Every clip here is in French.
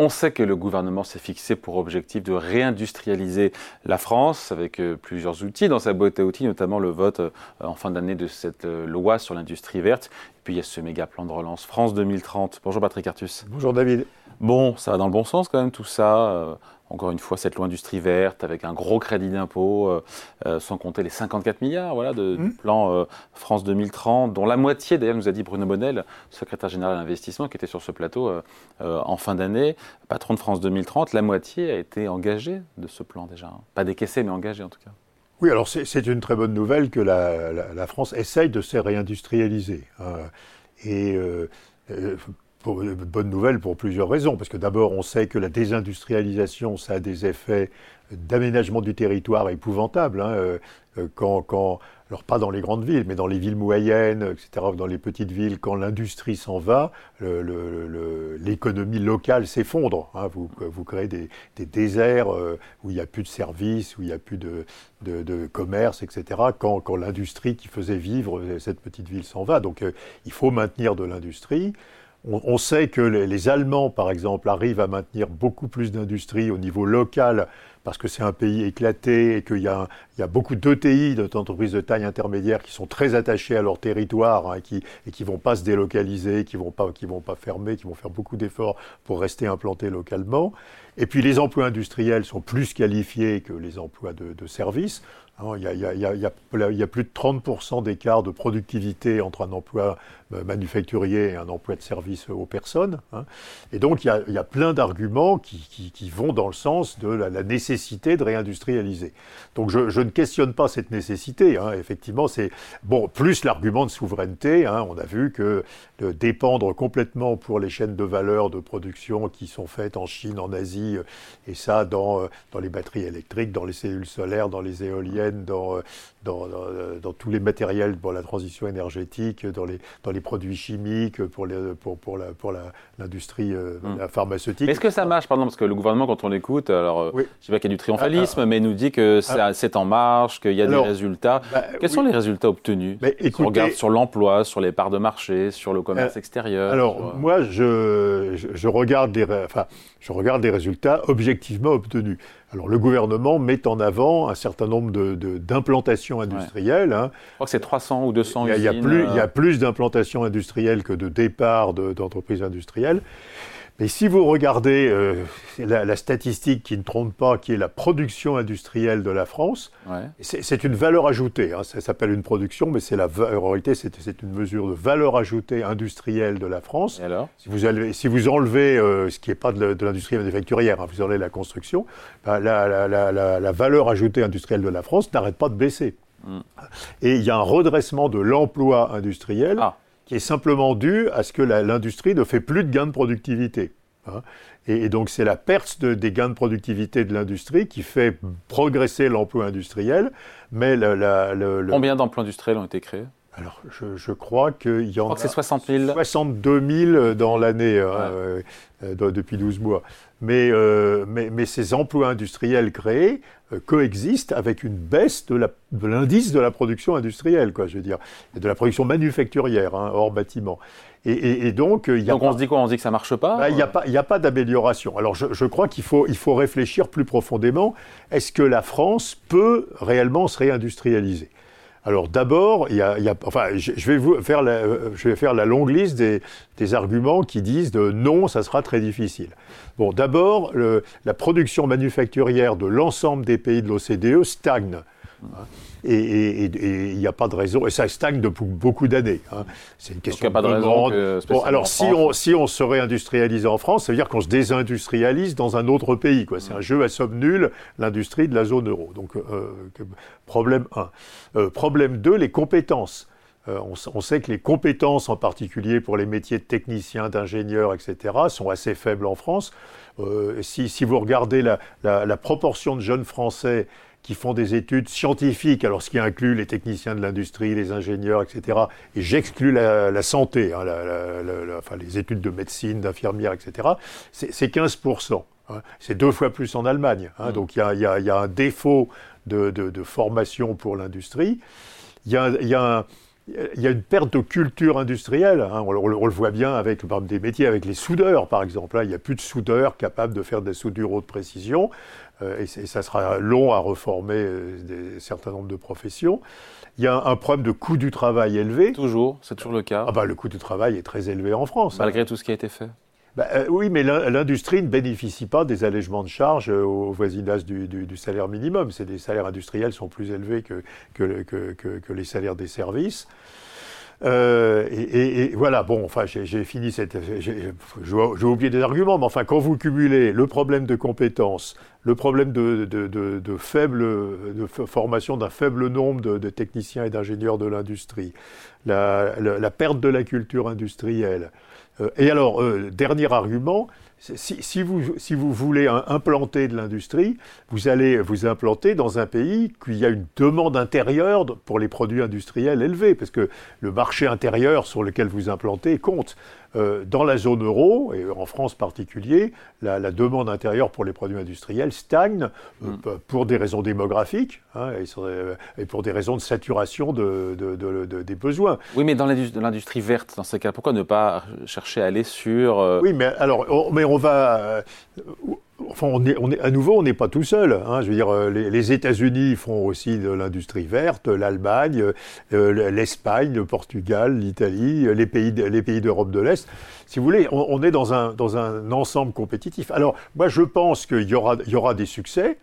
On sait que le gouvernement s'est fixé pour objectif de réindustrialiser la France avec euh, plusieurs outils dans sa boîte à outils, notamment le vote euh, en fin d'année de cette euh, loi sur l'industrie verte. Et puis il y a ce méga plan de relance France 2030. Bonjour Patrick Artus. Bonjour David. Bon, ça va dans le bon sens quand même tout ça encore une fois, cette loi industrie verte avec un gros crédit d'impôt, euh, euh, sans compter les 54 milliards voilà, de, du mmh. plan euh, France 2030, dont la moitié, d'ailleurs, nous a dit Bruno Bonnel, secrétaire général d'investissement, qui était sur ce plateau en fin d'année, patron de France 2030, la moitié a été engagée de ce plan déjà. Pas décaissée, mais engagée en tout cas. Oui, alors c'est une très bonne nouvelle que la, la, France essaye de se réindustrialiser. Hein. et bonne nouvelle pour plusieurs raisons. Parce que d'abord, on sait que la désindustrialisation, ça a des effets d'aménagement du territoire épouvantables. Hein, euh, quand, quand, alors pas dans les grandes villes, mais dans les villes moyennes, etc., dans les petites villes, quand l'industrie s'en va, l'économie locale s'effondre. Hein, vous, vous, créez des, déserts euh, où il n'y a plus de services, où il n'y a plus de, de, commerce, etc., quand, quand l'industrie qui faisait vivre cette petite ville s'en va. Donc euh, il faut maintenir de l'industrie. On, sait que les, Allemands, par exemple, arrivent à maintenir beaucoup plus d'industrie au niveau local parce que c'est un pays éclaté et qu'il y, a beaucoup d'ETI, d'entreprises de taille intermédiaire, qui sont très attachés à leur territoire hein, et qui ne vont pas se délocaliser, qui ne vont, pas, vont pas fermer, qui vont faire beaucoup d'efforts pour rester implantés localement. Et puis les emplois industriels sont plus qualifiés que les emplois de, de services. Il y, a, plus de 30% d'écart de productivité entre un emploi euh, manufacturier et un emploi de service aux personnes. Hein. Et donc il y a, plein d'arguments qui, vont dans le sens de la, nécessité de réindustrialiser. Donc je, ne questionne pas cette nécessité. Hein. Effectivement, c'est bon plus l'argument de souveraineté. Hein. On a vu que dépendre complètement pour les chaînes de valeur de production qui sont faites en Chine, en Asie, euh, et ça euh, dans les batteries électriques, dans les cellules solaires, dans les éoliennes euh, dans, dans, tous les matériels pour la transition énergétique, dans les, dans les produits chimiques, pour, les, pour, pour, la, pour l'industrie euh, la pharmaceutique. Est-ce que ça marche, pardon, parce que le gouvernement, quand on l'écoute, alors euh, je sais pas qu'il y a du triomphalisme, ah, ah. mais il nous dit que ah. c'est en marche, qu'il y a des résultats. Bah, Quels sont les résultats obtenus On regarde sur l'emploi, sur les parts de marché, sur le commerce extérieur. Alors, moi, je, je, regarde les, enfin, je regarde les résultats objectivement obtenus. Alors le gouvernement met en avant un certain nombre d'implantations de, industrielles. Hein. Je crois que c'est 300 ou 200 il y a, usines. Il y a plus, il y a euh. plus d'implantations industrielles que de départs d'entreprises industrielles. Mais si vous regardez euh, la, statistique qui ne trompe pas, qui est la production industrielle de la France, c'est une valeur ajoutée. Hein. ça s'appelle une production, mais c'est la en réalité c'est une mesure de valeur ajoutée industrielle de la France. Et alors? Si vous, si vous enlevez euh, ce qui n'est pas de l'industrie manufacturière, hein, vous enlevez la construction, bah, la, la, valeur ajoutée industrielle de la France n'arrête pas de baisser. Hmm. Et il y a un redressement de l'emploi industriel. Ah qui est simplement dû à ce que l'industrie ne fait plus de gains de productivité. Hein. Et, donc c'est la perte des gains de productivité de l'industrie qui fait progresser l'emploi industriel. Mais Combien d'emplois industriels ont été créés? Alors, je, crois qu'il y en je crois que c'est 60 000. 62 000 dans l'année, hein, euh, euh, depuis 12 mois. Mais, euh, mais, mais, ces emplois industriels créés coexistent avec une baisse de l'indice de, la production industrielle, quoi, je veux dire, de la production manufacturière, hein, hors bâtiment. Et, et, donc, il y a donc on se dit quoi? On se dit que ça marche pas bah, Il n'y a pas, a pas d'amélioration. Alors, je, je, crois qu'il faut, il faut réfléchir plus profondément. Est-ce que la France peut réellement se réindustrialiser? Alors d'abord, je, vais faire la, longue liste des, des, arguments qui disent de non, ça sera très difficile. Bon, d'abord, la production manufacturière de l'ensemble des pays de l'OCDE stagne. Et il n'y a pas de raison, et ça stagne depuis beaucoup d'années. Hein. C'est une question pas de raison bon, alors, si on, si on se réindustrialise en France, ça veut dire qu'on se désindustrialise dans un autre pays. C'est un jeu à somme nulle, l'industrie de la zone euro. Donc, euh, problème 1. Euh, problème 2, les compétences. Euh, on, sait que les compétences, en particulier pour les métiers de technicien, d'ingénieur, etc., sont assez faibles en France. Si, si, vous regardez la, la, la proportion de jeunes Français qui font des études scientifiques, alors ce qui inclut les techniciens de l'industrie, les ingénieurs, etc. Et j'exclus la, santé, hein, enfin, les études de médecine, d'infirmière, etc. C'est 15%. Hein. C'est deux fois plus en Allemagne. Hein. Mmh. Donc il y, y a, un défaut de, de, formation pour l'industrie. Il y a, y a il y a une perte de culture industrielle. Hein. On, le voit bien avec des métiers, avec les soudeurs, par exemple. il n'y a plus de soudeurs capables de faire des soudures haute précision. Euh, et, ça sera long à reformer euh, un certain nombre de professions. Il y a un, problème de coût du travail élevé. Toujours, c'est toujours le cas. Ah bah, le coût du travail est très élevé en France. Malgré tout ce qui a été fait. Bah, euh, oui, mais l'industrie ne bénéficie pas des allègements de charges au voisinage du, salaire minimum. Des salaires industriels sont plus élevés que les salaires des services. Euh, et, voilà, bon, enfin, j'ai fini cette. J'ai oublié des arguments, mais enfin, quand vous cumulez le problème de compétences, le problème de, faible, formation d'un faible nombre de, techniciens et d'ingénieurs de l'industrie, la, la, perte de la culture industrielle, euh, et alors, euh, dernier argument, si, vous, si, vous, voulez implanter de l'industrie, vous allez vous implanter dans un pays qui a une demande intérieure pour les produits industriels élevés, parce que le marché intérieur sur lequel vous implantez compte. Euh, dans la zone euro, et en France particulier, la, demande intérieure pour les produits industriels stagne euh, mm. pour des raisons démographiques hein, et, pour des raisons de saturation de, des besoins. Oui, mais dans l'industrie verte, dans ce cas, pourquoi ne pas chercher à aller sur... Euh, oui, mais alors, mais on va Enfin, on est, on est, à nouveau, on n'est pas tout seul. Hein. Je veux dire, euh, les, États-Unis font aussi de l'industrie verte, l'Allemagne, euh, l'Espagne, le Portugal, l'Italie, les pays, les pays d'Europe de l'Est. Si vous voulez, on, est dans un, dans un ensemble compétitif. Alors, moi, je pense qu'il y aura, il y aura des succès.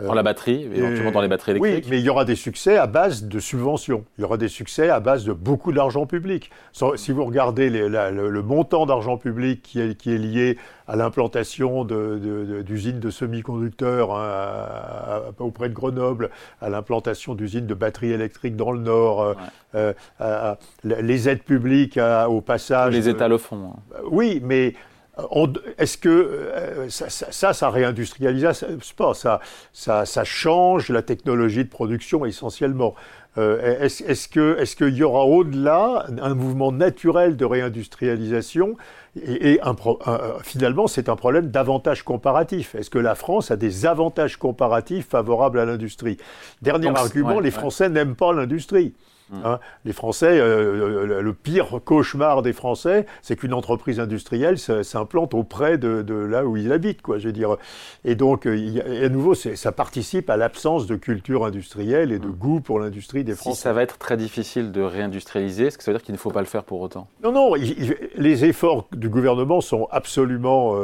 Euh, dans la batterie, éventuellement dans les batteries électriques. Oui, mais il y aura des succès à base de subventions. Il y aura des succès à base de beaucoup d'argent public. Si vous regardez le, montant d'argent public qui est, qui est, lié à l'implantation d'usines de, semi-conducteurs hein, auprès de Grenoble, à l'implantation d'usines de batteries électriques dans le Nord, euh, euh, les aides publiques au passage. Les États le font. Hein. Oui, mais est-ce que euh, ça, ça, ça, réindustrialise pas ça, ça, ça, change la technologie de production essentiellement. Euh, est-ce que est-ce qu'il y aura au-delà un mouvement naturel de réindustrialisation et, finalement c'est un problème d'avantage comparatif. Est-ce que la France a des avantages comparatifs favorables à l'industrie? Dernier argument, les Français n'aiment pas l'industrie. Hein, les Français, euh, euh, le pire cauchemar des Français, c'est qu'une entreprise industrielle s'implante auprès de, là où ils habitent, quoi. Je veux dire. Et donc, euh, à nouveau, ça participe à l'absence de culture industrielle et de mm. goût pour l'industrie des Français. Si ça va être très difficile de réindustrialiser, est-ce que ça veut dire qu'il ne faut pas le faire pour autant? Non, non. les efforts du gouvernement sont absolument,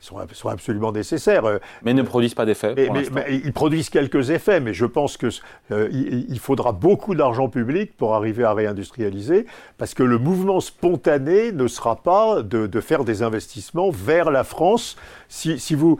sont, sont, absolument nécessaires. Mais ne produisent pas d'effets. ils produisent quelques effets, mais je pense que il faudra beaucoup d'argent public pour arriver à réindustrialiser, parce que le mouvement spontané ne sera pas de, faire des investissements vers la France. Si, vous,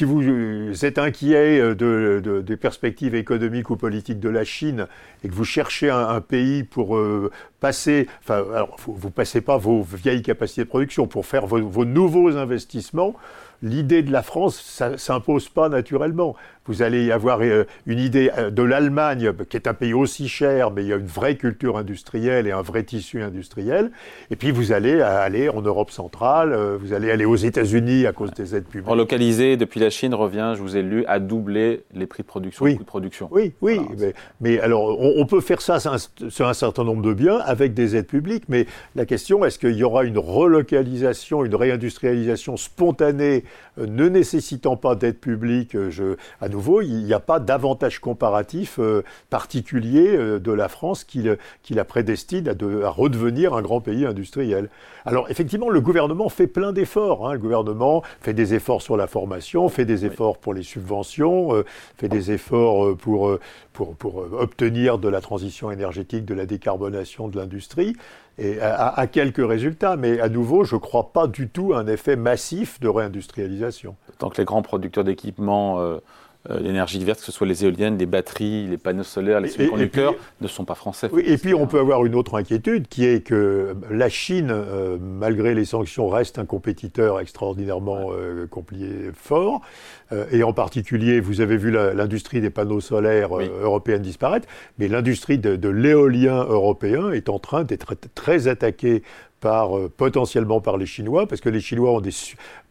vous êtes inquiet de, des perspectives économiques ou politiques de la Chine et que vous cherchez un, pays pour euh, passer, enfin, vous ne passez pas vos vieilles capacités de production pour faire vos nouveaux investissements, l'idée de la France ne s'impose pas naturellement. Vous allez avoir euh, une idée euh, de l'Allemagne, qui est un pays aussi cher, mais il y a une vraie culture industrielle et un vrai tissu industriel. Et puis vous allez aller en Europe centrale, euh, vous allez aller aux États-Unis à cause des aides publiques. Relocaliser depuis la Chine revient, je vous ai lu, à doubler les prix de production, oui. de production. Oui, oui. mais, alors, on, peut faire ça sur un certain nombre de biens avec des aides publiques, mais la question, est-ce qu'il y aura une relocalisation, une réindustrialisation spontanée, ne nécessitant pas d'aide publique je, à nouveau, il n'y a pas d'avantage comparatif euh, particulier euh, de la France qui, la prédestine à, redevenir un grand pays industriel. Alors effectivement, le gouvernement fait plein d'efforts. Hein. Le gouvernement fait des efforts sur la formation, fait des efforts pour les subventions, euh, fait des efforts pour, pour, obtenir de la transition énergétique, de la décarbonation de l'industrie et à, quelques résultats. Mais à nouveau, je ne crois pas du tout à un effet massif de réindustrialisation. Tant que les grands producteurs d'équipements euh, l'énergie verte, que ce soit les éoliennes, les batteries, les panneaux solaires, les semi-conducteurs, ne sont pas français. Oui, et puis on peut avoir une autre inquiétude qui est que la Chine, euh, malgré les sanctions, reste un compétiteur extraordinairement euh, compliqué, fort. et en particulier, vous avez vu l'industrie des panneaux solaires européens disparaître, mais l'industrie de, de l'éolien européen est en train d'être très attaquée par, euh, potentiellement par les Chinois, parce que les Chinois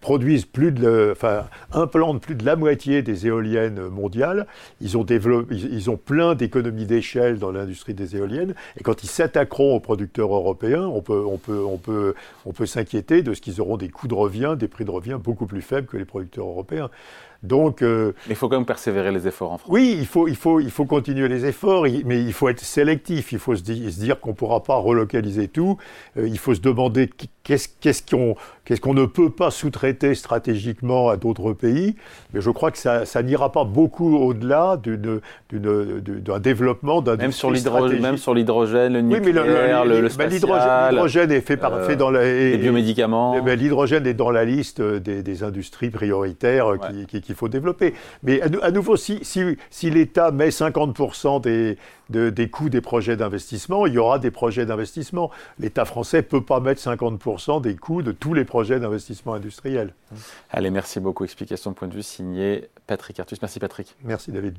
produisent plus de, enfin, implantent plus de la moitié des éoliennes mondiales. Ils ont, ils, ont plein d'économies d'échelle dans l'industrie des éoliennes. Et quand ils s'attaqueront aux producteurs européens, on peut, on peut, on peut, on peut s'inquiéter de ce qu'ils auront des coûts de revient, des prix de revient beaucoup plus faibles que les producteurs européens. Donc, euh, mais il faut quand même persévérer les efforts en France. Oui, il faut, il faut, il faut continuer les efforts, mais il faut être sélectif. Il faut se dire, qu'on ne pourra pas relocaliser tout. Euh, il faut se demander qu'est-ce qu'on ne peut pas sous-traiter stratégiquement à d'autres pays? Mais je crois que ça, n'ira pas beaucoup au-delà d'un développement d'un même sur l'hydrogène, même sur l'hydrogène, le nucléaire, le, le, spatial, l'hydrogène est fait, par, fait dans la, les biomédicaments. l'hydrogène est dans la liste des, industries prioritaires qu'il faut développer. Mais à, nouveau, si, si l'État met 50% des, des coûts des projets d'investissement, il y aura des projets d'investissement. L'État français ne peut pas mettre 50% des coûts de tous les projets d'investissement industriel. Allez, merci beaucoup. Explication de point de vue signé Patrick Artus. Merci Patrick. Merci David.